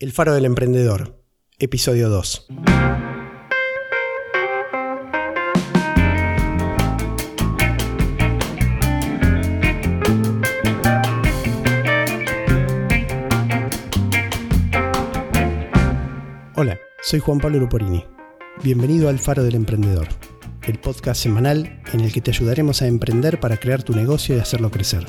El Faro del Emprendedor, episodio 2. Hola, soy Juan Pablo Luporini. Bienvenido al Faro del Emprendedor, el podcast semanal en el que te ayudaremos a emprender para crear tu negocio y hacerlo crecer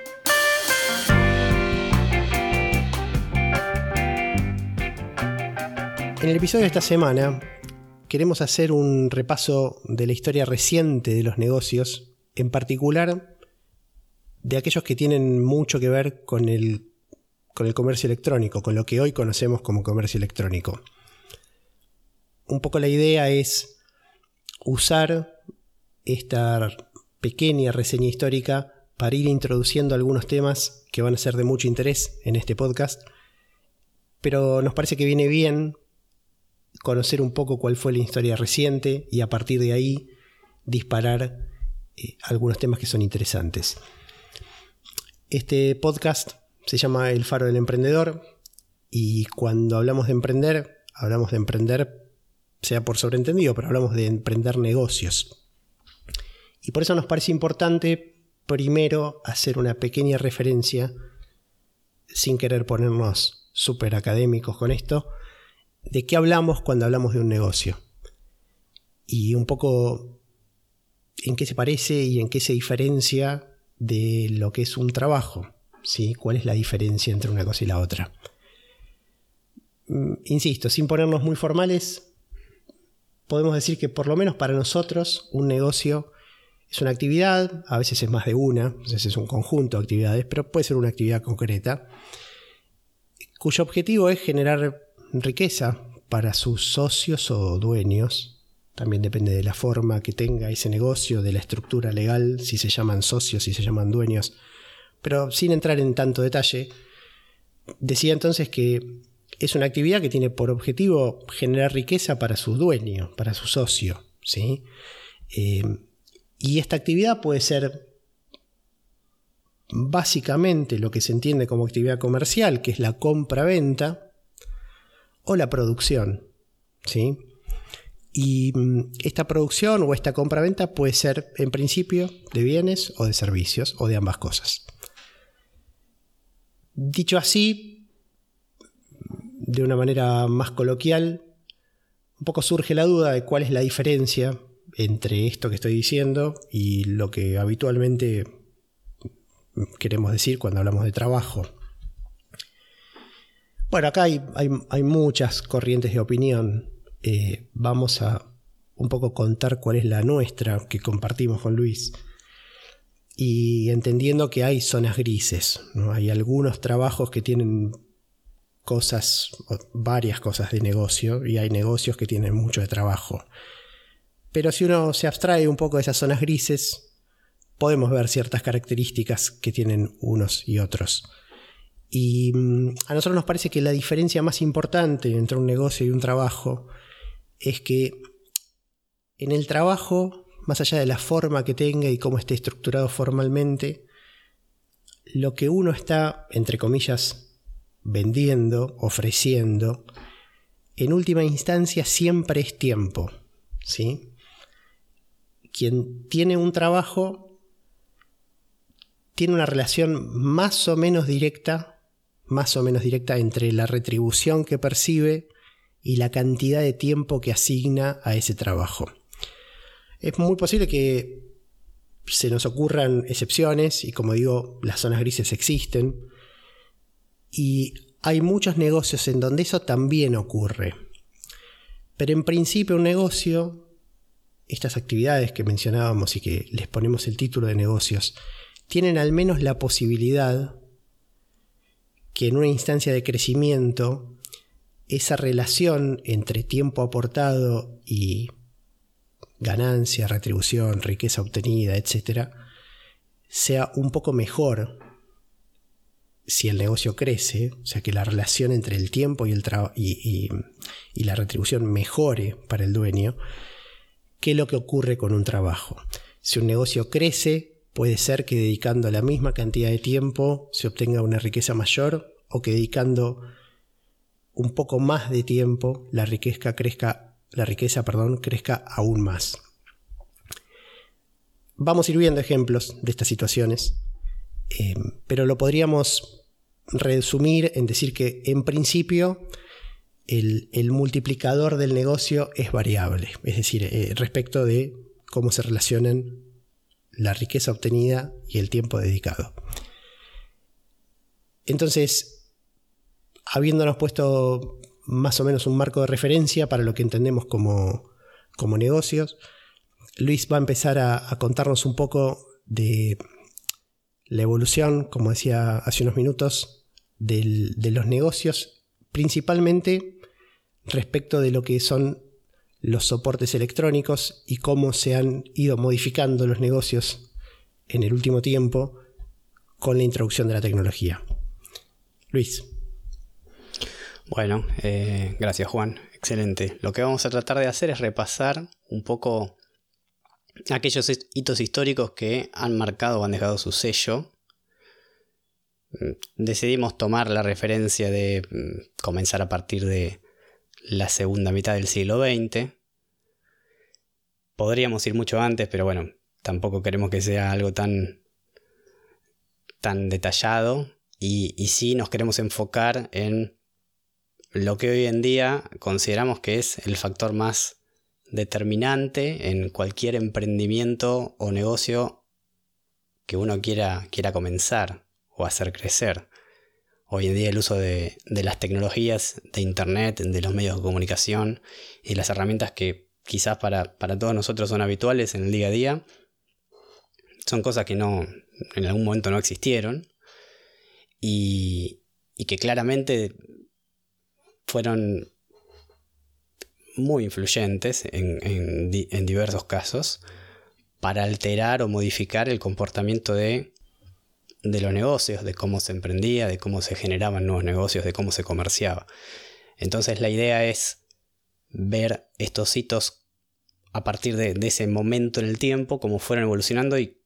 En el episodio de esta semana queremos hacer un repaso de la historia reciente de los negocios, en particular de aquellos que tienen mucho que ver con el, con el comercio electrónico, con lo que hoy conocemos como comercio electrónico. Un poco la idea es usar esta pequeña reseña histórica para ir introduciendo algunos temas que van a ser de mucho interés en este podcast, pero nos parece que viene bien conocer un poco cuál fue la historia reciente y a partir de ahí disparar eh, algunos temas que son interesantes. Este podcast se llama El Faro del Emprendedor y cuando hablamos de emprender, hablamos de emprender, sea por sobreentendido, pero hablamos de emprender negocios. Y por eso nos parece importante primero hacer una pequeña referencia, sin querer ponernos súper académicos con esto, de qué hablamos cuando hablamos de un negocio. Y un poco en qué se parece y en qué se diferencia de lo que es un trabajo. ¿sí? ¿Cuál es la diferencia entre una cosa y la otra? Mm, insisto, sin ponernos muy formales, podemos decir que por lo menos para nosotros un negocio es una actividad, a veces es más de una, a veces es un conjunto de actividades, pero puede ser una actividad concreta, cuyo objetivo es generar riqueza para sus socios o dueños. También depende de la forma que tenga ese negocio, de la estructura legal, si se llaman socios, si se llaman dueños. Pero sin entrar en tanto detalle, decía entonces que es una actividad que tiene por objetivo generar riqueza para su dueño, para su socio. ¿sí? Eh, y esta actividad puede ser básicamente lo que se entiende como actividad comercial, que es la compra-venta, o la producción. ¿sí? Y mm, esta producción o esta compra-venta puede ser en principio de bienes o de servicios o de ambas cosas. Dicho así, de una manera más coloquial, un poco surge la duda de cuál es la diferencia entre esto que estoy diciendo y lo que habitualmente queremos decir cuando hablamos de trabajo. Bueno, acá hay, muchas corrientes de opinión. Eh, vamos a un poco contar cuál es la nuestra que compartimos con Luis. Y entendiendo que hay zonas grises, ¿no? hay algunos trabajos que tienen cosas, varias cosas de negocio, y hay negocios que tienen mucho de trabajo. Pero si uno se abstrae un poco de esas zonas grises, podemos ver ciertas características que tienen unos y otros. Y mm, a nosotros nos parece que la diferencia más importante entre un negocio y un trabajo es que en el trabajo, más allá de la forma que tenga y cómo esté estructurado formalmente, lo que uno está, entre comillas, vendiendo, ofreciendo, en última instancia siempre es tiempo. ¿sí? Quien tiene un trabajo tiene una relación más o menos directa más o menos directa entre la retribución que percibe y la cantidad de tiempo que asigna a ese trabajo. Es muy posible que se nos ocurran excepciones y como digo, las zonas grises existen. Y hay muchos negocios en donde eso también ocurre. Pero en principio un negocio, estas actividades que mencionábamos y que les ponemos el título de negocios, tienen al menos la posibilidad que en una instancia de crecimiento esa relación entre tiempo aportado y ganancia, retribución, riqueza obtenida, etc., sea un poco mejor si el negocio crece, o sea que la relación entre el tiempo y, el y, y la retribución mejore para el dueño, que lo que ocurre con un trabajo. Si un negocio crece, puede ser que dedicando la misma cantidad de tiempo se obtenga una riqueza mayor o que dedicando un poco más de tiempo la riqueza crezca, la riqueza, perdón, crezca aún más. Vamos a ir viendo ejemplos de estas situaciones, eh, pero lo podríamos resumir en decir que en principio el, multiplicador del negocio es variable, es decir, eh, respecto de cómo se relacionan la riqueza obtenida y el tiempo dedicado. Entonces, habiéndonos puesto más o menos un marco de referencia para lo que entendemos como, como negocios, Luis va a empezar a, contarnos un poco de la evolución, como decía hace unos minutos, de los negocios, principalmente respecto de lo que son los soportes electrónicos y cómo se han ido modificando los negocios en el último tiempo con la introducción de la tecnología. Luis. Bueno, eh, gracias Juan, excelente. Lo que vamos a tratar de hacer es repasar un poco aquellos hitos históricos que han marcado o han dejado su sello. Mm, decidimos tomar la referencia de mm, comenzar a partir de la segunda mitad del siglo XX. Podríamos ir mucho antes, pero bueno, tampoco queremos que sea algo tan, tan detallado. Y, y sí nos queremos enfocar en lo que hoy en día consideramos que es el factor más determinante en cualquier emprendimiento o negocio que uno quiera, quiera comenzar o hacer crecer. Hoy en día el uso de, las tecnologías, de Internet, de los medios de comunicación y las herramientas que quizás para, todos nosotros son habituales en el día a día, son cosas que no, en algún momento no existieron y, y que claramente fueron muy influyentes en, diversos casos para alterar o modificar el comportamiento de, de los negocios, de cómo se emprendía, de cómo se generaban nuevos negocios, de cómo se comerciaba. Entonces la idea es ver estos hitos a partir de, ese momento en el tiempo, cómo fueron evolucionando y,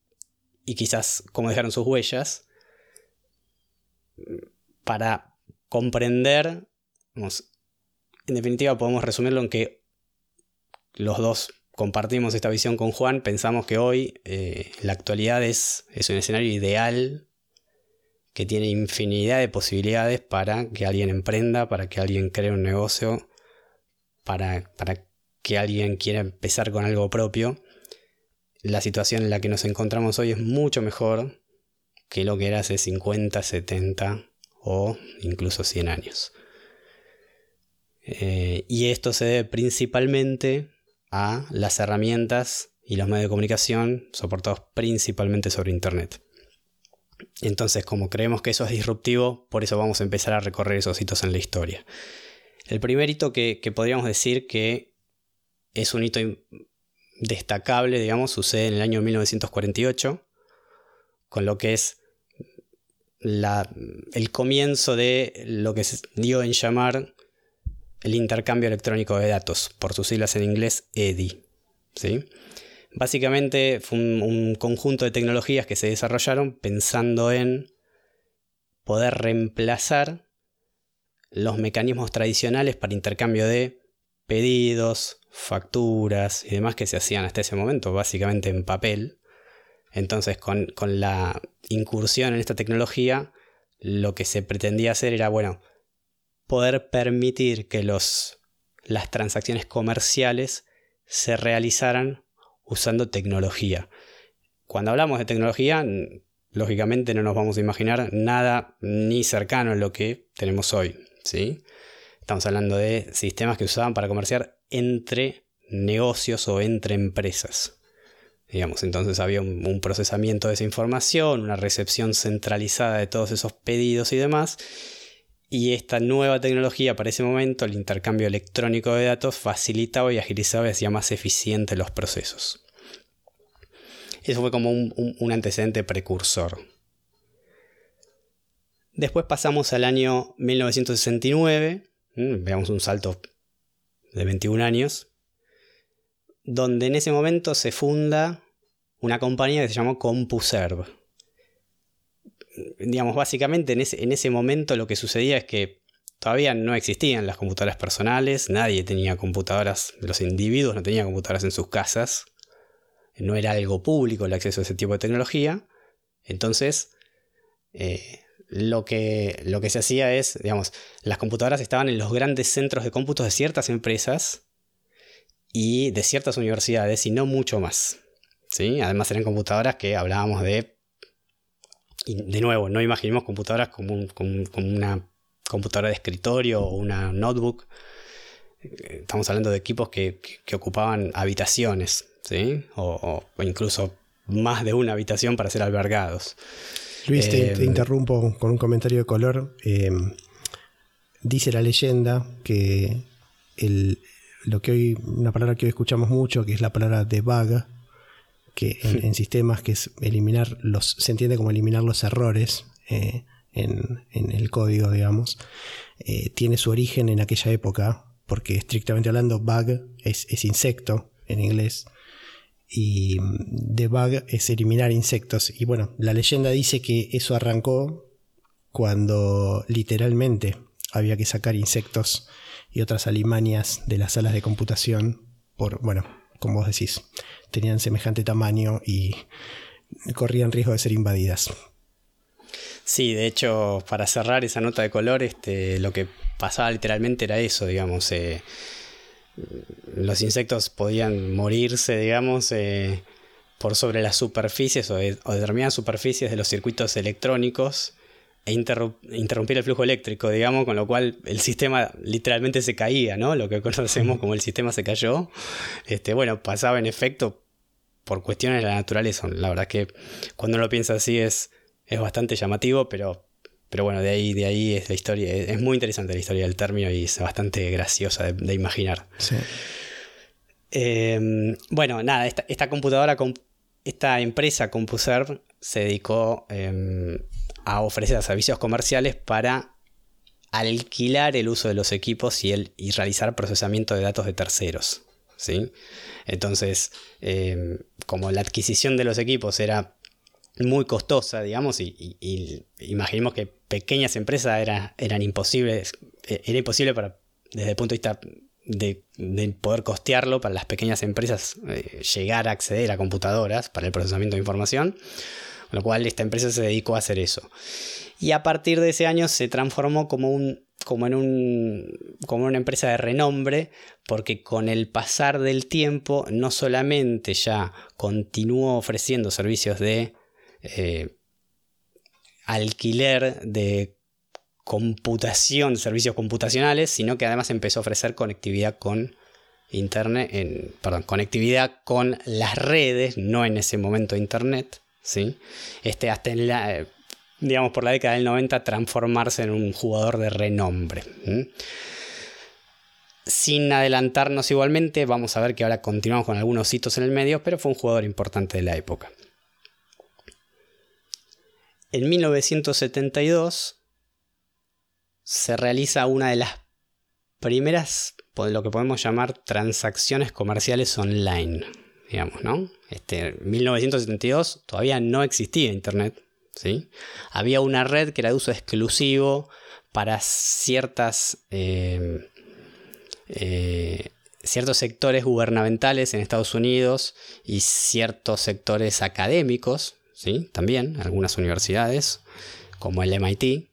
quizás cómo dejaron sus huellas, para comprender en definitiva podemos resumirlo en que los dos compartimos esta visión con Juan, pensamos que hoy eh, la actualidad es, es, un escenario ideal que tiene infinidad de posibilidades para que alguien emprenda, para que alguien cree un negocio, para, para que alguien quiera empezar con algo propio. La situación en la que nos encontramos hoy es mucho mejor que lo que era hace 50, 70 o incluso 100 años. Eh, y esto se debe principalmente a las herramientas y los medios de comunicación soportados principalmente sobre Internet. Entonces, como creemos que eso es disruptivo, por eso vamos a empezar a recorrer esos hitos en la historia. El primer hito que, podríamos decir que es un hito destacable, digamos, sucede en el año 1948, con lo que es el comienzo de lo que se dio en llamar el intercambio electrónico de datos, por sus siglas en inglés EDI. ¿sí? Básicamente fue un, conjunto de tecnologías que se desarrollaron pensando en poder reemplazar los mecanismos tradicionales para intercambio de pedidos, facturas y demás que se hacían hasta ese momento, básicamente en papel. Entonces, con, con, la incursión en esta tecnología, lo que se pretendía hacer era, bueno, poder permitir que los, las transacciones comerciales se realizaran usando tecnología. Cuando hablamos de tecnología, lógicamente no nos vamos a imaginar nada ni cercano a lo que tenemos hoy. ¿sí? Estamos hablando de sistemas que usaban para comerciar entre negocios o entre empresas. Digamos, entonces había un, procesamiento de esa información, una recepción centralizada de todos esos pedidos y demás. Y esta nueva tecnología para ese momento, el intercambio electrónico de datos, facilitaba y agilizaba y hacía más eficientes los procesos. Eso fue como un, antecedente precursor. Después pasamos al año 1969, veamos un salto de 21 años, donde en ese momento se funda una compañía que se llamó CompuServe. Digamos, básicamente en ese, en ese momento lo que sucedía es que todavía no existían las computadoras personales, nadie tenía computadoras, los individuos no tenían computadoras en sus casas, no era algo público el acceso a ese tipo de tecnología. Entonces, eh, lo, que, lo que se hacía es, digamos, las computadoras estaban en los grandes centros de cómputos de ciertas empresas y de ciertas universidades y no mucho más. ¿sí? Además eran computadoras que hablábamos de... Y de nuevo, no imaginemos computadoras como, como una computadora de escritorio o una notebook. Eh, estamos hablando de equipos que ocupaban habitaciones, ¿sí? o, incluso más de una habitación para ser albergados. Luis, te, eh, interrumpo con un comentario de color. Eh, dice la leyenda que el, lo que hoy, una palabra que hoy escuchamos mucho, que es la palabra debug, que en, sistemas que es eliminar los, se entiende como eliminar los errores eh, en, el código, digamos, tiene su origen en aquella época, porque estrictamente hablando, bug es, es insecto en inglés, y debug es eliminar insectos. Y bueno, la leyenda dice que eso arrancó cuando literalmente había que sacar insectos y otras alimanias de las salas de computación por, bueno, como vos decís, tenían semejante tamaño y corrían riesgo de ser invadidas. Sí, de hecho, para cerrar esa nota de color, este, lo que pasaba literalmente era eso, digamos. Eh, los insectos podían morirse, digamos, eh, por sobre las superficies o, determinadas superficies de los circuitos electrónicos e interrumpir el flujo eléctrico, digamos, con lo cual el sistema literalmente se caía, ¿no? Lo que conocemos como el sistema se cayó. Este, bueno, pasaba en efecto por cuestiones de la naturaleza. La verdad que cuando uno lo piensa así es, es bastante llamativo, pero pero bueno, de ahí, de ahí es la historia. Es muy interesante la historia del término y es bastante graciosa de, imaginar. Em, bueno, nada, esta, computadora, esta empresa CompuServe se dedicó em, a ofrecer servicios comerciales para alquilar el uso de los equipos y, el, y realizar procesamiento de datos de terceros. ¿Sí? Entonces, em, como la adquisición de los equipos era muy costosa, digamos, y, imaginemos que pequeñas empresas era, eran imposibles, eh, era imposible para, desde el punto de vista de, poder costearlo para las pequeñas empresas eh, llegar a acceder a computadoras para el procesamiento de información, lo cual esta empresa se dedicó a hacer eso. Y a partir de ese año se transformó como un como en un como una empresa de renombre porque con el pasar del tiempo no solamente ya continuó ofreciendo servicios de eh, alquiler de computación, servicios computacionales, sino que además empezó a ofrecer conectividad con internet, en, perdón, conectividad con las redes, no en ese momento internet, ¿sí? Este, hasta en la, digamos, por la década del 90 transformarse en un jugador de renombre. Sin adelantarnos igualmente, vamos a ver que ahora continuamos con algunos hitos en el medio, pero fue un jugador importante de la época. En 1972 se realiza una de las primeras, lo que podemos llamar transacciones comerciales online, digamos, ¿no? Este, en 1972 todavía no existía Internet, ¿sí? Había una red que era de uso exclusivo para ciertas... Eh, eh, ciertos sectores gubernamentales en Estados Unidos y ciertos sectores académicos, ¿sí? También, algunas universidades, como el MIT.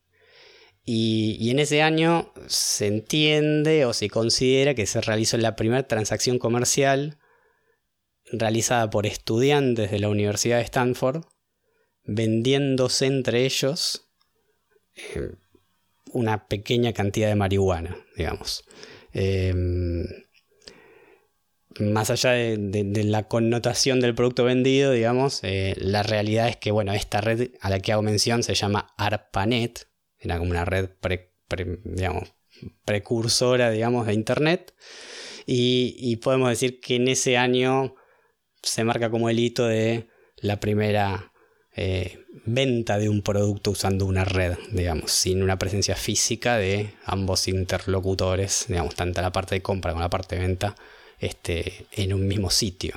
Y, en ese año se entiende o se considera que se realizó la primera transacción comercial realizada por estudiantes de la Universidad de Stanford vendiéndose entre ellos eh, una pequeña cantidad de marihuana, digamos. Em, más allá de, la connotación del producto vendido, digamos, eh, la realidad es que, bueno, esta red a la que hago mención se llama ARPANET, era como una red precursora, digamos, de Internet, y, podemos decir que en ese año se marca como el hito de la primera eh, venta de un producto usando una red, digamos, sin una presencia física de ambos interlocutores, digamos, tanto la parte de compra como la parte de venta este, en un mismo sitio.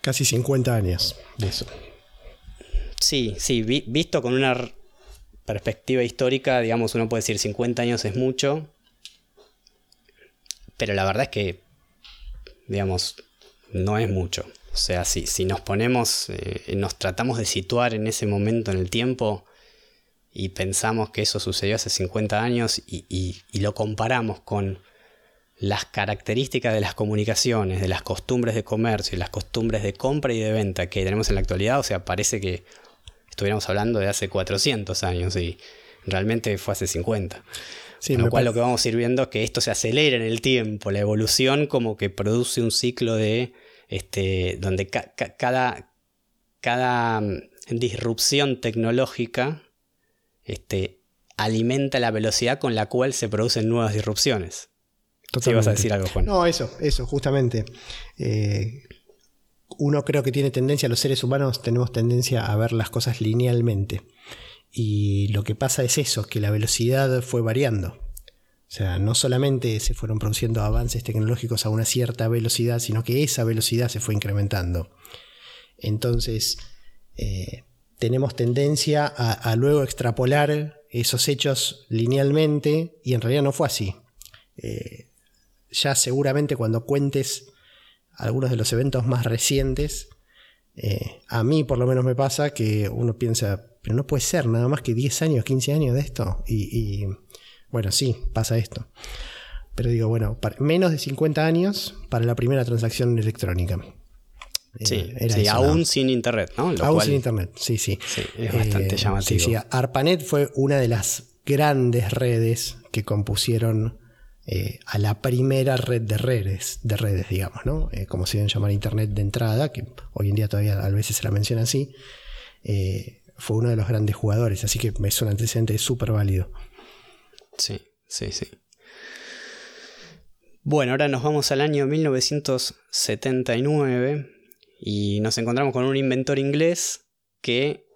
Casi 50 años de eso. Sí, sí, visto con una perspectiva histórica, digamos, uno puede decir 50 años es mucho, pero la verdad es que, digamos, no es mucho. O sea, si, si nos ponemos, eh, nos tratamos de situar en ese momento en el tiempo y pensamos que eso sucedió hace 50 años y lo comparamos con las características de las comunicaciones, de las costumbres de comercio y las costumbres de compra y de venta que tenemos en la actualidad, o sea, parece que estuviéramos hablando de hace 400 años y realmente fue hace 50. Con lo cual lo que vamos a ir viendo es que esto se acelera en el tiempo, la evolución como que produce un ciclo de, este, donde cada, cada mm, disrupción tecnológica este, alimenta la velocidad con la cual se producen nuevas disrupciones. Sí, vas a decir algo, Juan. No, eso, eso, justamente. Eh, uno creo que tiene tendencia, los seres humanos tenemos tendencia a ver las cosas linealmente. Y lo que pasa es eso, que la velocidad fue variando. O sea, no solamente se fueron produciendo avances tecnológicos a una cierta velocidad, sino que esa velocidad se fue incrementando. Entonces, eh, tenemos tendencia a, luego extrapolar esos hechos linealmente y en realidad no fue así. Eh, ya seguramente cuando cuentes algunos de los eventos más recientes, eh, a mí por lo menos me pasa que uno piensa, pero no puede ser nada más que 10 años, 15 años de esto. Y, bueno, sí, pasa esto. Pero digo, bueno, menos de 50 años para la primera transacción electrónica. Eh, sí, aún sin internet, ¿no? aún sin internet, sí, sí. es bastante eh, llamativo. Sí, sí, ARPANET fue una de las grandes redes que compusieron eh, a la primera red de redes, de redes digamos, ¿no? Eh, como se deben llamar Internet de entrada, que hoy en día todavía a veces se la menciona así, fue uno de los grandes jugadores, así que es un antecedente súper válido. Sí, sí, sí. Bueno, ahora nos vamos al año 1979 y nos encontramos con un inventor inglés que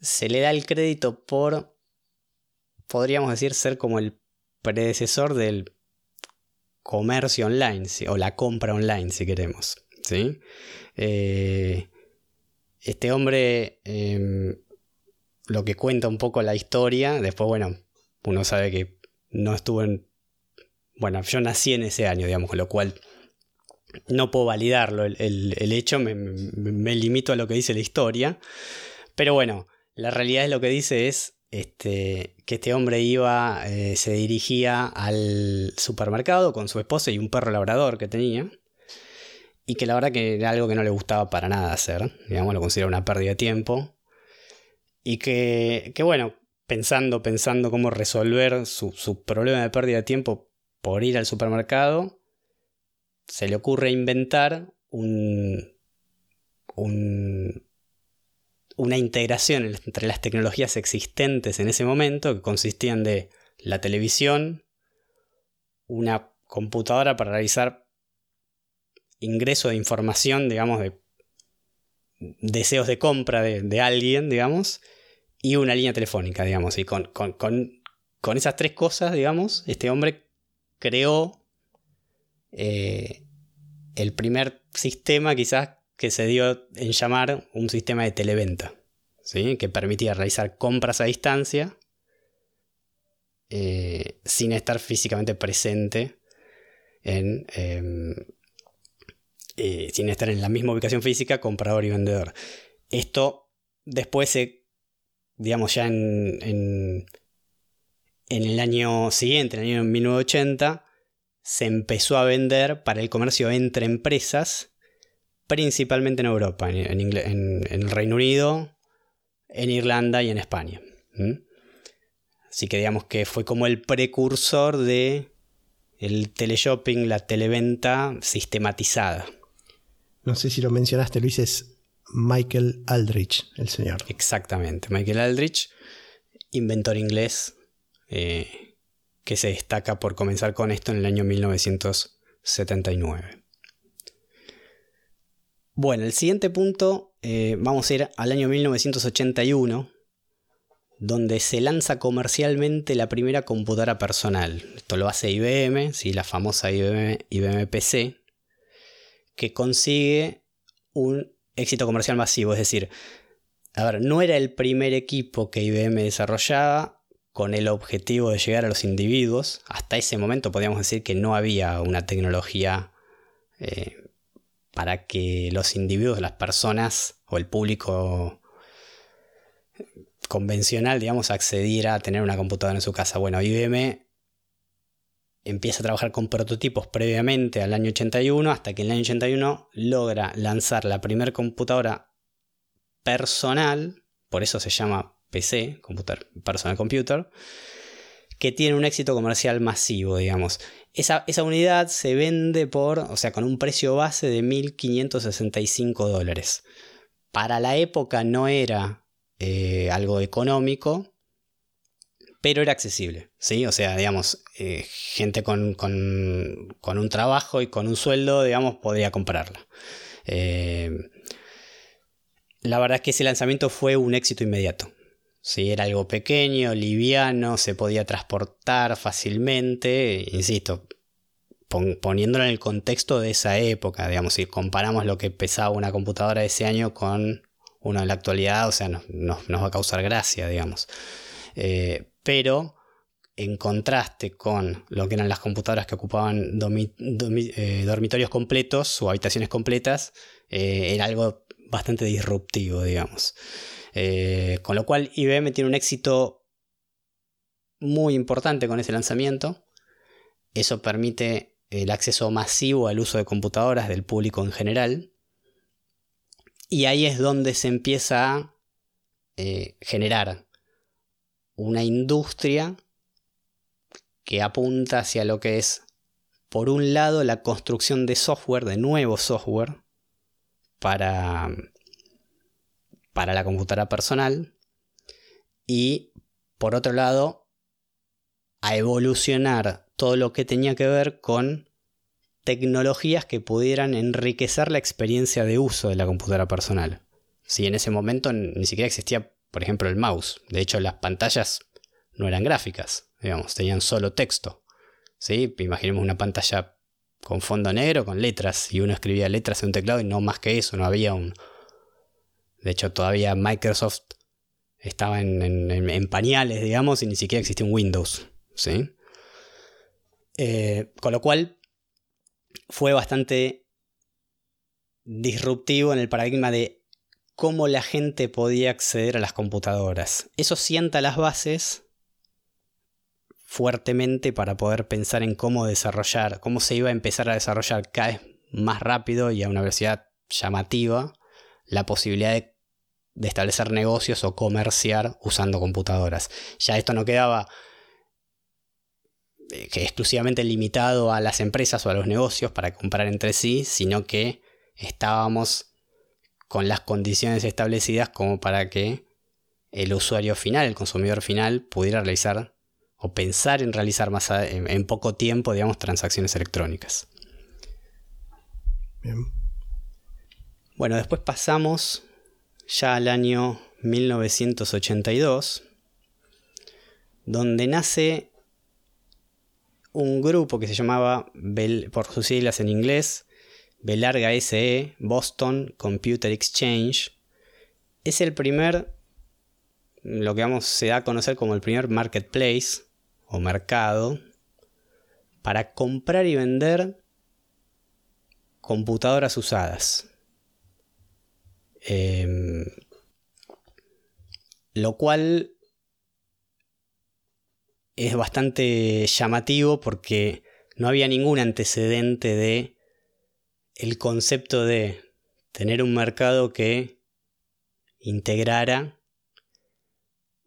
se le da el crédito por, podríamos decir, ser como el predecesor del comercio online o la compra online, si queremos. ¿sí? Eh, este hombre, em, lo que cuenta un poco la historia, después, bueno, uno sabe que no estuvo en... Bueno, yo nací en ese año, digamos, con lo cual no puedo validarlo el, hecho, me, me, limito a lo que dice la historia. Pero bueno, la realidad es lo que dice es este, que este hombre iba, eh, se dirigía al supermercado con su esposa y un perro labrador que tenía, y que la verdad que era algo que no le gustaba para nada hacer, digamos, lo considera una pérdida de tiempo, y que, que bueno, pensando, pensando cómo resolver su, su problema de pérdida de tiempo por ir al supermercado, se le ocurre inventar un, un, una integración entre las tecnologías existentes en ese momento, que consistían de la televisión, una computadora para realizar ingreso de información, digamos, de deseos de compra de, alguien, digamos, y una línea telefónica, digamos. Y con, esas tres cosas, digamos, este hombre creó eh, el primer sistema quizás que se dio en llamar un sistema de televenta, ¿sí? que permitía realizar compras a distancia eh, sin estar físicamente presente en, em, eh, sin estar en la misma ubicación física, comprador y vendedor. Esto después se, digamos ya en, en, el año siguiente, en el año 1980, se empezó a vender para el comercio entre empresas principalmente en Europa, en, el Reino Unido, en Irlanda y en España. Así que digamos que fue como el precursor de el teleshopping, la televenta sistematizada. No sé si lo mencionaste, Luis, Michael Aldrich, el señor. Exactamente, Michael Aldrich, inventor inglés, eh, que se destaca por comenzar con esto en el año 1979. Bueno, el siguiente punto, eh, vamos a ir al año 1981, donde se lanza comercialmente la primera computadora personal. Esto lo hace IBM, ¿sí? la famosa IBM, PC, que consigue un éxito comercial masivo. Es decir, a ver, no era el primer equipo que IBM desarrollaba con el objetivo de llegar a los individuos. Hasta ese momento podríamos decir que no había una tecnología eh, para que los individuos, las personas o el público convencional, digamos, accediera a tener una computadora en su casa. Bueno, IBM empieza a trabajar con prototipos previamente al año 81, hasta que en el año 81 logra lanzar la primera computadora personal, por eso se llama PC, Computer, Personal Computer, que tiene un éxito comercial masivo, digamos. Esa, esa, unidad se vende por, o sea, con un precio base de 1.565 dólares. Para la época no era eh, algo económico, pero era accesible, ¿sí? O sea, digamos, eh, gente con, un trabajo y con un sueldo, digamos, podría comprarla. Eh, la verdad es que ese lanzamiento fue un éxito inmediato. ¿sí? Era algo pequeño, liviano, se podía transportar fácilmente, insisto, poniéndolo en el contexto de esa época, digamos, si comparamos lo que pesaba una computadora de ese año con uno en la actualidad, o sea, nos, va a causar gracia, digamos. Eh, pero en contraste con lo que eran las computadoras que ocupaban eh, dormitorios completos o habitaciones completas, eh, era algo bastante disruptivo, digamos. con lo cual IBM tiene un éxito muy importante con ese lanzamiento. Eso permite el acceso masivo al uso de computadoras del público en general. Y ahí es donde se empieza a eh, generar una industria que apunta hacia lo que es, por un lado, la construcción de software, de nuevo software, para, para la computadora personal, y por otro lado, a evolucionar todo lo que tenía que ver con tecnologías que pudieran enriquecer la experiencia de uso de la computadora personal. Si en ese momento ni siquiera existía, por ejemplo, el mouse. De hecho, las pantallas no eran gráficas, digamos, tenían solo texto. ¿sí? Imaginemos una pantalla con fondo negro, con letras, y uno escribía letras en un teclado y no más que eso, no había un... De hecho, todavía Microsoft estaba en, pañales, digamos, y ni siquiera existía un Windows. ¿sí? Eh, con lo cual, fue bastante disruptivo en el paradigma de cómo la gente podía acceder a las computadoras. Eso sienta las bases fuertemente para poder pensar en cómo desarrollar, cómo se iba a empezar a desarrollar cada vez más rápido y a una velocidad llamativa la posibilidad de, establecer negocios o comerciar usando computadoras. Ya esto no quedaba eh, exclusivamente limitado a las empresas o a los negocios para comprar entre sí, sino que estábamos con las condiciones establecidas como para que el usuario final, el consumidor final, pudiera realizar o pensar en realizar más en, poco tiempo, digamos, transacciones electrónicas. Bien. Bueno, después pasamos ya al año 1982, donde nace un grupo que se llamaba, por sus siglas en inglés, Belarga SE, Boston Computer Exchange. Es el primer, lo que vamos, se da a conocer como el primer marketplace o mercado para comprar y vender computadoras usadas. Em, lo cual es bastante llamativo porque no había ningún antecedente de el concepto de tener un mercado que integrara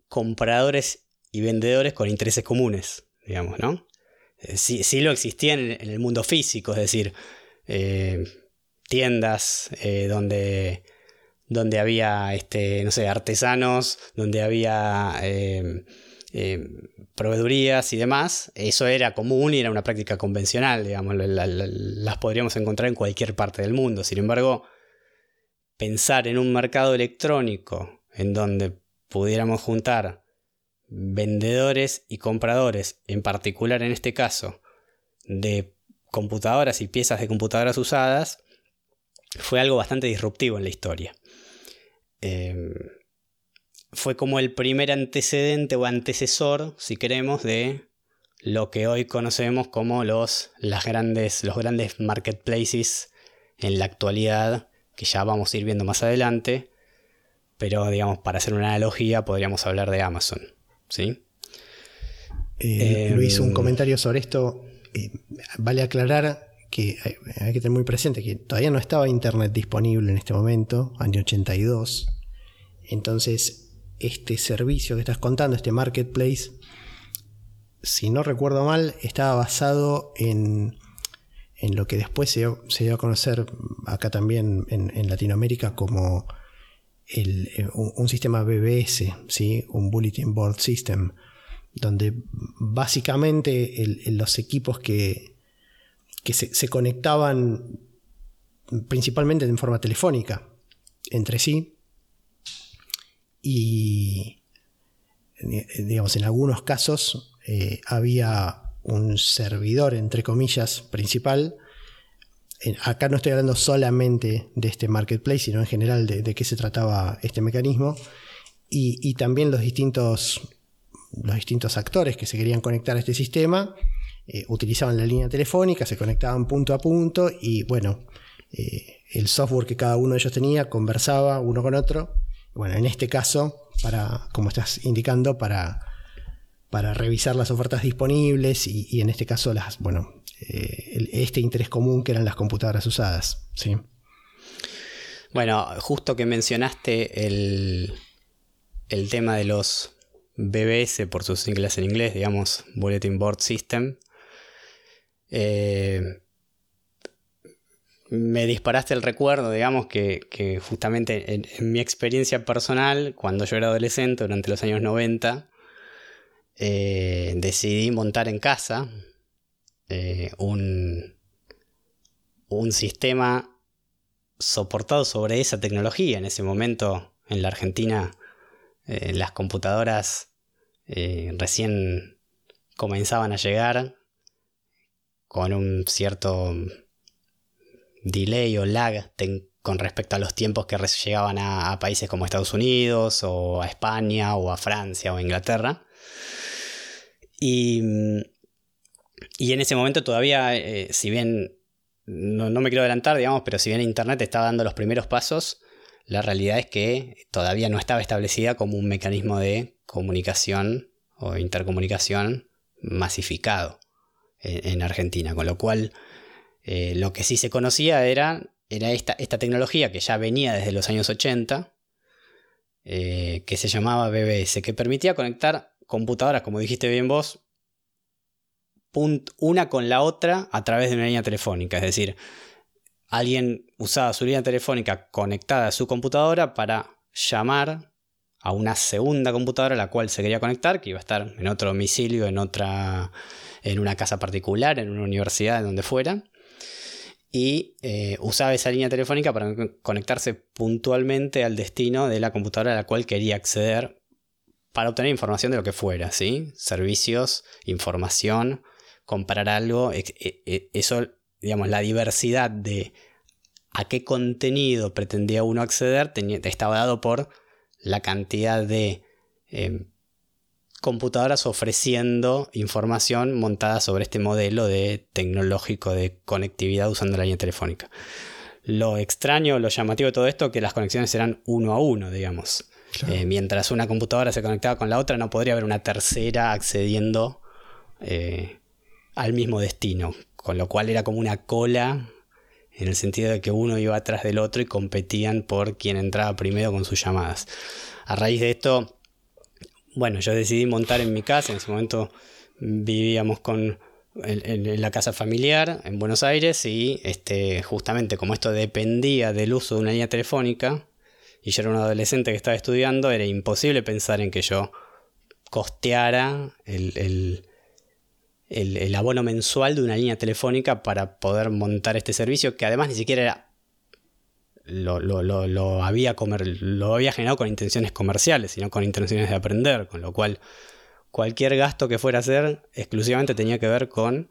compradores y vendedores con intereses comunes, digamos, ¿no? Eh, sí, lo existía en, el mundo físico, es decir, eh, tiendas eh, donde, donde había, este, no sé, artesanos, donde había proveedurías y demás, eso era común y era una práctica convencional, digamos, las podríamos encontrar en cualquier parte del mundo. Sin embargo, pensar en un mercado electrónico en donde pudiéramos juntar vendedores y compradores, en particular en este caso, de computadoras y piezas de computadoras usadas, fue algo bastante disruptivo en la historia. Em, fue como el primer antecedente o antecesor, si queremos, de lo que hoy conocemos como los, las grandes, los grandes marketplaces en la actualidad, que ya vamos a ir viendo más adelante, pero digamos, para hacer una analogía podríamos hablar de Amazon. ¿sí? Eh, Luis, un em, comentario sobre esto. Eh, vale aclarar que hay, que tener muy presente que todavía no estaba Internet disponible en este momento, año 82. Entonces, este servicio que estás contando, este marketplace, si no recuerdo mal, estaba basado en, en lo que después se, dio a conocer acá también en Latinoamérica como eh, un, sistema BBS, ¿sí? un Bulletin Board System, donde básicamente los equipos que, que se, conectaban principalmente en forma telefónica entre sí y digamos en algunos casos eh, había un servidor entre comillas principal acá no estoy hablando solamente de este marketplace, sino en general de, qué se trataba este mecanismo. Y, también los distintos, los distintos actores que se querían conectar a este sistema eh, utilizaban la línea telefónica, se conectaban punto a punto y bueno, eh, el software que cada uno de ellos tenía conversaba uno con otro. Bueno, en este caso, para, como estás indicando, para, para revisar las ofertas disponibles y, en este caso las, bueno, eh, este interés común que eran las computadoras usadas. ¿sí? Bueno, justo que mencionaste el, el tema de los BBS, por sus siglas en inglés, digamos, Bulletin Board System, eh, me disparaste el recuerdo, digamos, que, justamente en, mi experiencia personal, cuando yo era adolescente, durante los años 90, eh, decidí montar en casa eh, un, un sistema soportado sobre esa tecnología. En ese momento, en la Argentina, eh, las computadoras recién comenzaban a llegar con un cierto delay o lag con respecto a los tiempos que llegaban a, países como Estados Unidos o a España o a Francia o a Inglaterra. Y y en ese momento todavía, eh, si bien no, me quiero adelantar, digamos, pero si bien Internet estaba dando los primeros pasos, la realidad es que todavía no estaba establecida como un mecanismo de comunicación o intercomunicación masificado en, Argentina. Con lo cual, eh, lo que sí se conocía era, era esta, esta, tecnología que ya venía desde los años 80, eh, que se llamaba BBS, que permitía conectar computadoras, como dijiste bien vos, una con la otra a través de una línea telefónica. Es decir, alguien usaba su línea telefónica conectada a su computadora para llamar a una segunda computadora a la cual se quería conectar, que iba a estar en otro domicilio, en otra, en una casa particular, en una universidad, en donde fuera. Y eh, usaba esa línea telefónica para conectarse puntualmente al destino de la computadora a la cual quería acceder para obtener información de lo que fuera, ¿sí? Servicios, información comparar algo, e, e, eso, digamos, la diversidad de a qué contenido pretendía uno acceder estaba dado por la cantidad de em, computadoras ofreciendo información montada sobre este modelo de tecnológico de conectividad usando la línea telefónica. Lo extraño, lo llamativo de todo esto es que las conexiones eran uno a uno, digamos. Eh, mientras una computadora se conectaba con la otra, no podría haber una tercera accediendo eh, al mismo destino, con lo cual era como una cola en el sentido de que uno iba atrás del otro y competían por quien entraba primero con sus llamadas. A raíz de esto, bueno, yo decidí montar en mi casa, en ese momento vivíamos con en, la casa familiar en Buenos Aires y este, justamente como esto dependía del uso de una línea telefónica y yo era un adolescente que estaba estudiando, era imposible pensar en que yo costeara el, el, abono mensual de una línea telefónica para poder montar este servicio, que además ni siquiera era lo, lo, había comer, lo había generado con intenciones comerciales, sino con intenciones de aprender, con lo cual cualquier gasto que fuera a hacer exclusivamente tenía que ver con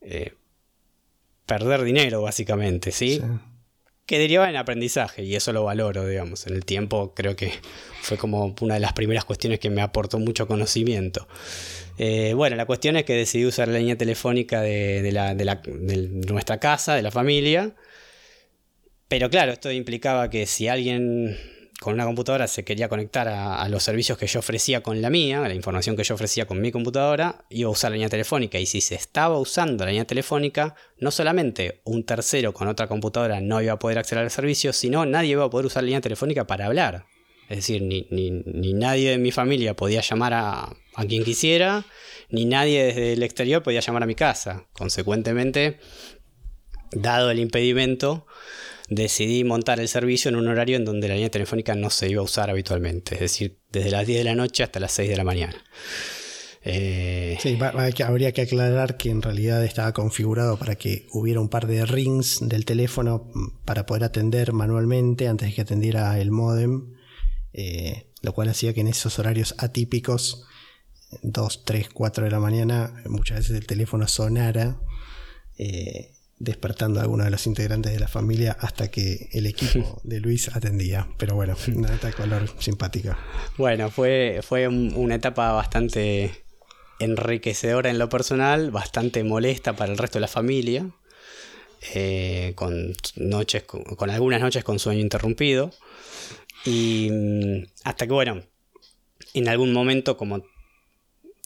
eh, perder dinero, básicamente, ¿sí? Que derivaba en aprendizaje, y eso lo valoro, digamos. En el tiempo creo que fue como una de las primeras cuestiones que me aportó mucho conocimiento. Eh, bueno, la cuestión es que decidí usar la línea telefónica de, de nuestra casa, de la familia. Pero claro, esto implicaba que si alguien con una computadora se quería conectar a, los servicios que yo ofrecía con la mía, a la información que yo ofrecía con mi computadora, iba a usar la línea telefónica. Y si se estaba usando la línea telefónica, no solamente un tercero con otra computadora no iba a poder acceder al servicio, sino nadie iba a poder usar la línea telefónica para hablar. Es decir, ni, nadie de mi familia podía llamar a, a quien quisiera, ni nadie desde el exterior podía llamar a mi casa. Consecuentemente, dado el impedimento, decidí montar el servicio en un horario en donde la línea telefónica no se iba a usar habitualmente, es decir, desde las 10 de la noche hasta las 6 de la mañana. Eh, sí, habría que aclarar que en realidad estaba configurado para que hubiera un par de rings del teléfono para poder atender manualmente antes de que atendiera el modem, eh, lo cual hacía que en esos horarios atípicos, 2, 3, 4 de la mañana, muchas veces el teléfono sonara. Eh, despertando a alguno de los integrantes de la familia hasta que el equipo de Luis atendía. Pero bueno, una nota de color simpática. Bueno, fue, fue una etapa bastante enriquecedora en lo personal, bastante molesta para el resto de la familia, eh, con, noches, con algunas noches con sueño interrumpido. Y mm, hasta que, bueno, en algún momento, como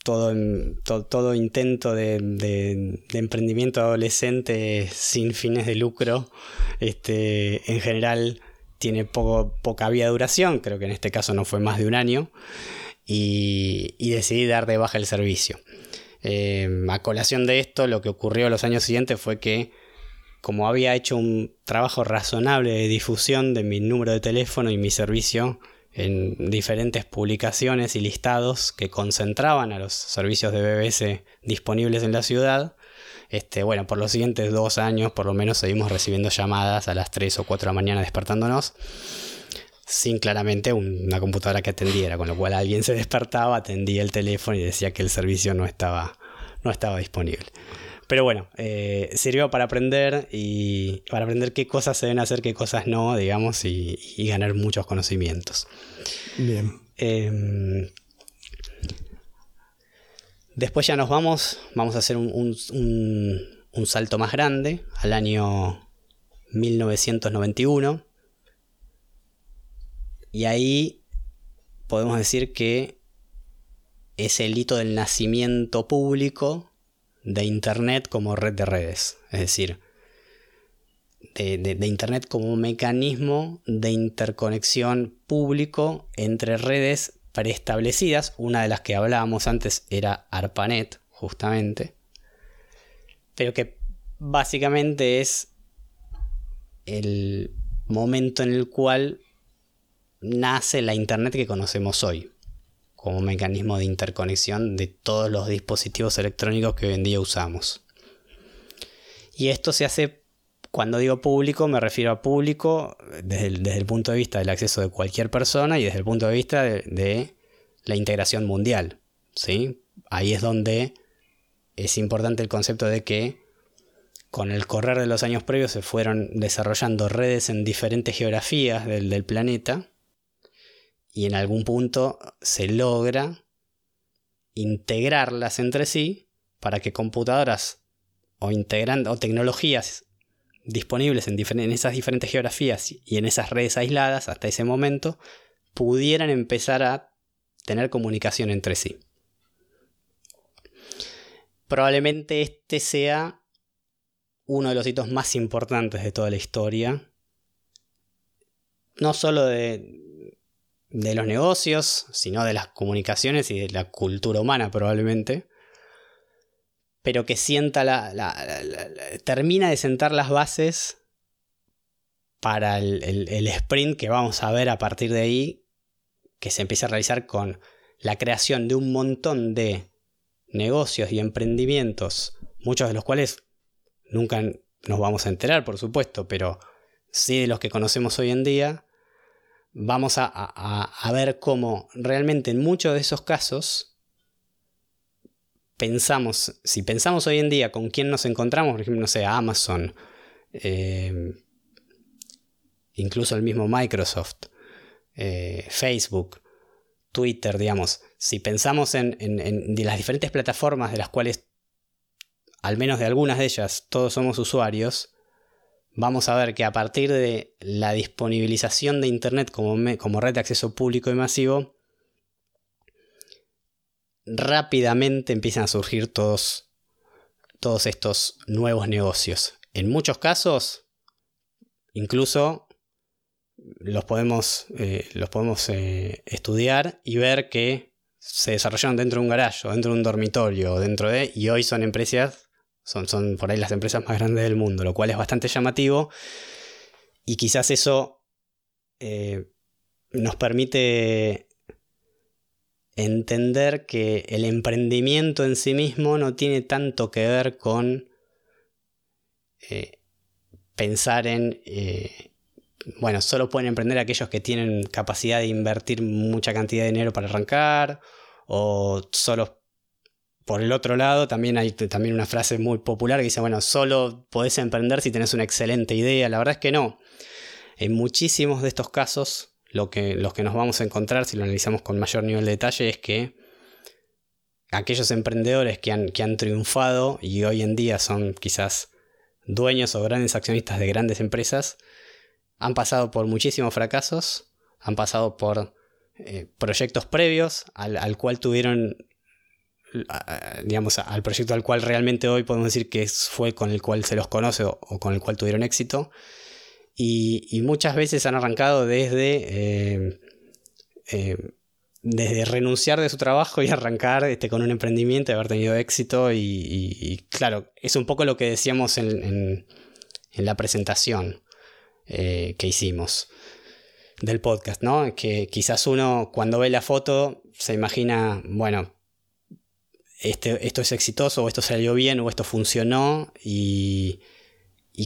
todo, todo, intento de, emprendimiento adolescente sin fines de lucro, este, en general tiene poca vía de duración, creo que en este caso no fue más de un año, y, decidí dar de baja el servicio. Eh, a colación de esto, lo que ocurrió los años siguientes fue que como había hecho un trabajo razonable de difusión de mi número de teléfono y mi servicio, en diferentes publicaciones y listados que concentraban a los servicios de BBC disponibles en la ciudad. Este, bueno, por los siguientes dos años por lo menos seguimos recibiendo llamadas a las 3 o 4 de la mañana despertándonos sin claramente una computadora que atendiera, con lo cual alguien se despertaba, atendía el teléfono y decía que el servicio no estaba, no estaba disponible. Pero bueno, eh, sirvió para aprender y para aprender qué cosas se deben hacer, qué cosas no, digamos, y, ganar muchos conocimientos. Bien. Em, después ya nos vamos, vamos a hacer un, un salto más grande al año 1991. Y ahí podemos decir que es el hito del nacimiento público de Internet como red de redes, es decir, de, Internet como un mecanismo de interconexión público entre redes preestablecidas. Una de las que hablábamos antes era ARPANET, justamente, pero que básicamente es el momento en el cual nace la Internet que conocemos hoy como mecanismo de interconexión de todos los dispositivos electrónicos que hoy en día usamos. Y esto se hace, cuando digo público, me refiero a público desde el, punto de vista del acceso de cualquier persona y desde el punto de vista de, la integración mundial. ¿sí? Ahí es donde es importante el concepto de que con el correr de los años previos se fueron desarrollando redes en diferentes geografías del planeta y en algún punto se logra integrarlas entre sí para que computadoras o, o tecnologías disponibles en, en, esas diferentes geografías y en esas redes aisladas hasta ese momento pudieran empezar a tener comunicación entre sí. Probablemente este sea uno de los hitos más importantes de toda la historia. No solo de, de los negocios, sino de las comunicaciones y de la cultura humana probablemente. Pero que sienta la, termina de sentar las bases para el, el, sprint que vamos a ver a partir de ahí, que se empieza a realizar con la creación de un montón de negocios y emprendimientos, muchos de los cuales nunca nos vamos a enterar, por supuesto, pero sí de los que conocemos hoy en día, vamos a, ver cómo realmente en muchos de esos casos pensamos, si pensamos hoy en día con quién nos encontramos, por ejemplo, no sé, Amazon, eh, incluso el mismo Microsoft, eh, Facebook, Twitter, digamos, si pensamos en, las diferentes plataformas de las cuales, al menos de algunas de ellas, todos somos usuarios, vamos a ver que a partir de la disponibilización de Internet como, como red de acceso público y masivo, rápidamente empiezan a surgir todos, todos estos nuevos negocios. En muchos casos, incluso los podemos, eh, los podemos eh, estudiar y ver que se desarrollaron dentro de un garaje, dentro de un dormitorio, dentro de. y hoy son empresas, son, son por ahí las empresas más grandes del mundo, lo cual es bastante llamativo. Y quizás eso eh, nos permite entender que el emprendimiento en sí mismo no tiene tanto que ver con pensar en bueno, solo pueden emprender aquellos que tienen capacidad de invertir mucha cantidad de dinero para arrancar, o solo por el otro lado, también hay también una frase muy popular que dice, bueno, solo podés emprender si tenés una excelente idea. La verdad es que no. En muchísimos de estos casos, lo que, los que nos vamos a encontrar, si lo analizamos con mayor nivel de detalle, es que aquellos emprendedores que han, que han triunfado y hoy en día son quizás dueños o grandes accionistas de grandes empresas, han pasado por muchísimos fracasos, han pasado por eh, proyectos previos al, cual tuvieron, digamos, al proyecto al cual realmente hoy podemos decir que fue con el cual se los conoce o, con el cual tuvieron éxito. Y, muchas veces han arrancado desde, eh, eh, desde renunciar de su trabajo y arrancar este, con un emprendimiento y haber tenido éxito. Y, claro, es un poco lo que decíamos en la presentación. Eh, que hicimos del podcast, ¿no? Que quizás uno cuando ve la foto se imagina, bueno, este, esto es exitoso, o esto salió bien, o esto funcionó, y,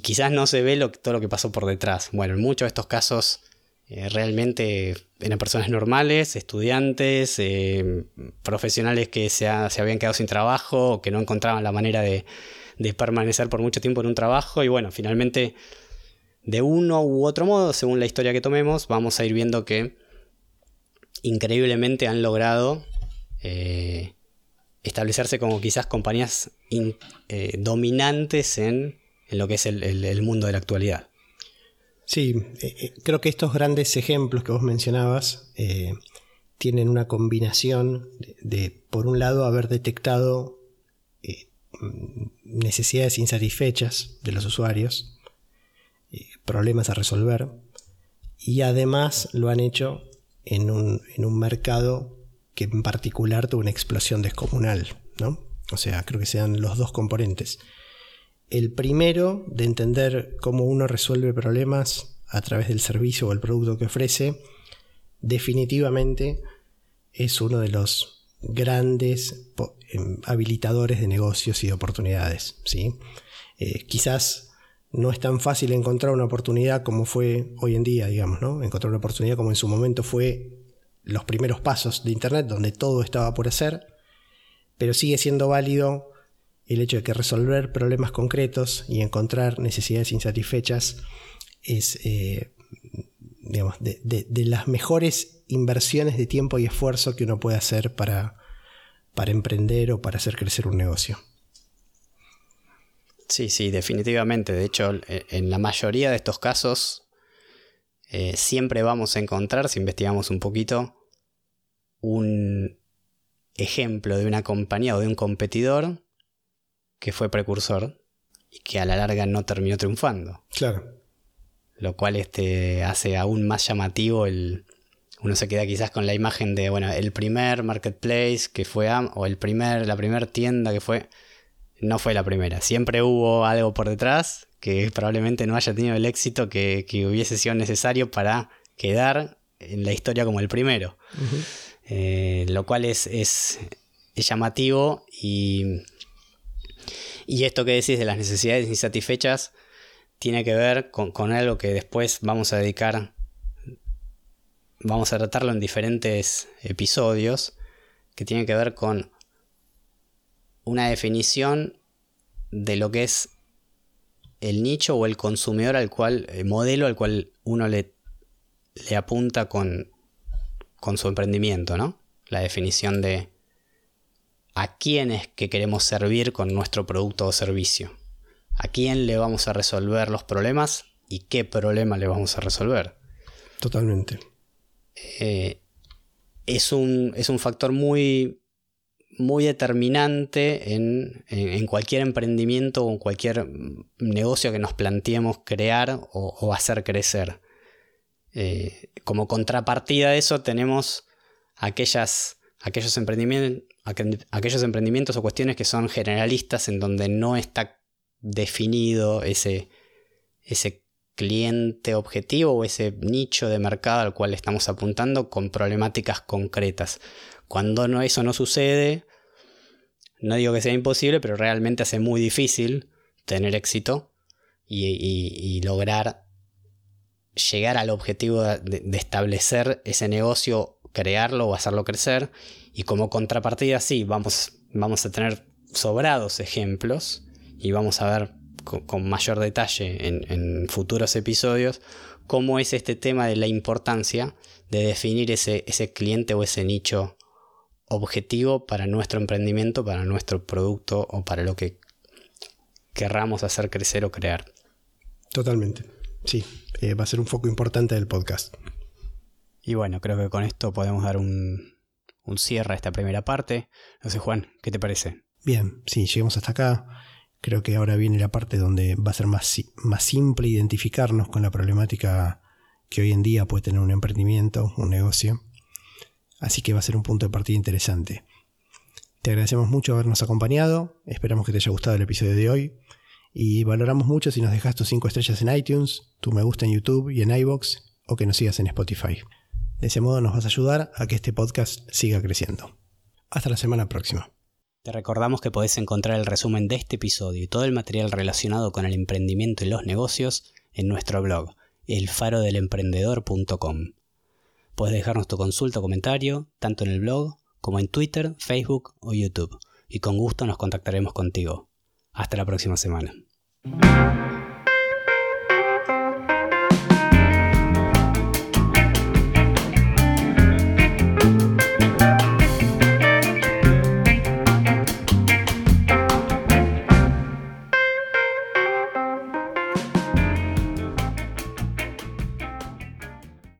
quizás no se ve todo lo que pasó por detrás. Bueno, en muchos de estos casos eh, realmente eran personas normales, estudiantes, eh, profesionales que se, habían quedado sin trabajo, o que no encontraban la manera de, de permanecer por mucho tiempo en un trabajo, y bueno, finalmente de uno u otro modo, según la historia que tomemos, vamos a ir viendo que increíblemente han logrado eh, establecerse como quizás compañías eh, dominantes en, lo que es el, mundo de la actualidad. Sí, eh, creo que estos grandes ejemplos que vos mencionabas tienen una combinación de, por un lado, haber detectado necesidades insatisfechas de los usuarios, problemas a resolver y además lo han hecho en un, mercado que en particular tuvo una explosión descomunal, ¿no? O sea, creo que sean los dos componentes. El primero, de entender cómo uno resuelve problemas a través del servicio o el producto que ofrece, definitivamente es uno de los grandes em, habilitadores de negocios y de oportunidades. ¿sí? Eh, quizás no es tan fácil encontrar una oportunidad como fue hoy en día, digamos, ¿no? Encontrar una oportunidad como en su momento fue los primeros pasos de Internet, donde todo estaba por hacer, pero sigue siendo válido el hecho de que resolver problemas concretos y encontrar necesidades insatisfechas es, eh, digamos, de, de, las mejores inversiones de tiempo y esfuerzo que uno puede hacer para, para emprender o para hacer crecer un negocio. Sí, sí, definitivamente. De hecho, en la mayoría de estos casos eh, siempre vamos a encontrar, si investigamos un poquito, un ejemplo de una compañía o de un competidor que fue precursor y que a la larga no terminó triunfando. Claro. Lo cual este, hace aún más llamativo el... Uno se queda quizás con la imagen de, bueno, el primer marketplace que fue, o el primer, la primera tienda que fue, no fue la primera. Siempre hubo algo por detrás que probablemente no haya tenido el éxito que, hubiese sido necesario para quedar en la historia como el primero. Eh, lo cual es, es, llamativo y, y esto que decís de las necesidades insatisfechas tiene que ver con, algo que después vamos a dedicar, vamos a tratarlo en diferentes episodios, que tiene que ver con una definición de lo que es el nicho o el consumidor al cual, el modelo al cual uno le, le apunta con, con su emprendimiento, ¿no? La definición de a quién es que queremos servir con nuestro producto o servicio. A quién le vamos a resolver los problemas y qué problema le vamos a resolver. Totalmente. Eh, es, un, es, un, factor muy, muy determinante en, cualquier emprendimiento o en cualquier negocio que nos planteemos crear o, hacer crecer. Eh, como contrapartida de eso tenemos aquellas, aquellos emprendimientos aquellos emprendimientos o cuestiones que son generalistas en donde no está definido ese, ese cliente objetivo o ese nicho de mercado al cual estamos apuntando con problemáticas concretas. Cuando eso no sucede, no digo que sea imposible, pero realmente hace muy difícil tener éxito y, lograr llegar al objetivo de, establecer ese negocio, crearlo o hacerlo crecer. Y como contrapartida, sí, vamos, a tener sobrados ejemplos y vamos a ver con, mayor detalle en, futuros episodios cómo es este tema de la importancia de definir ese cliente o ese nicho objetivo para nuestro emprendimiento, para nuestro producto o para lo que querramos hacer crecer o crear. Totalmente, sí, eh, va a ser un foco importante del podcast. Y bueno, creo que con esto podemos dar un, un cierre a esta primera parte. No sé, Juan, ¿qué te parece? Bien, sí, llegamos hasta acá. Creo que ahora viene la parte donde va a ser más, más simple identificarnos con la problemática que hoy en día puede tener un emprendimiento, un negocio. Así que va a ser un punto de partida interesante. Te agradecemos mucho habernos acompañado, esperamos que te haya gustado el episodio de hoy y valoramos mucho si nos dejas tus 5 estrellas en iTunes, tu me gusta en YouTube y en iBox o que nos sigas en Spotify. De ese modo nos vas a ayudar a que este podcast siga creciendo. Hasta la semana próxima. Te recordamos que podés encontrar el resumen de este episodio y todo el material relacionado con el emprendimiento y los negocios en nuestro blog, elfarodelemprendedor.com. Puedes dejarnos tu consulta o comentario tanto en el blog como en Twitter, Facebook o YouTube, y con gusto nos contactaremos contigo. Hasta la próxima semana.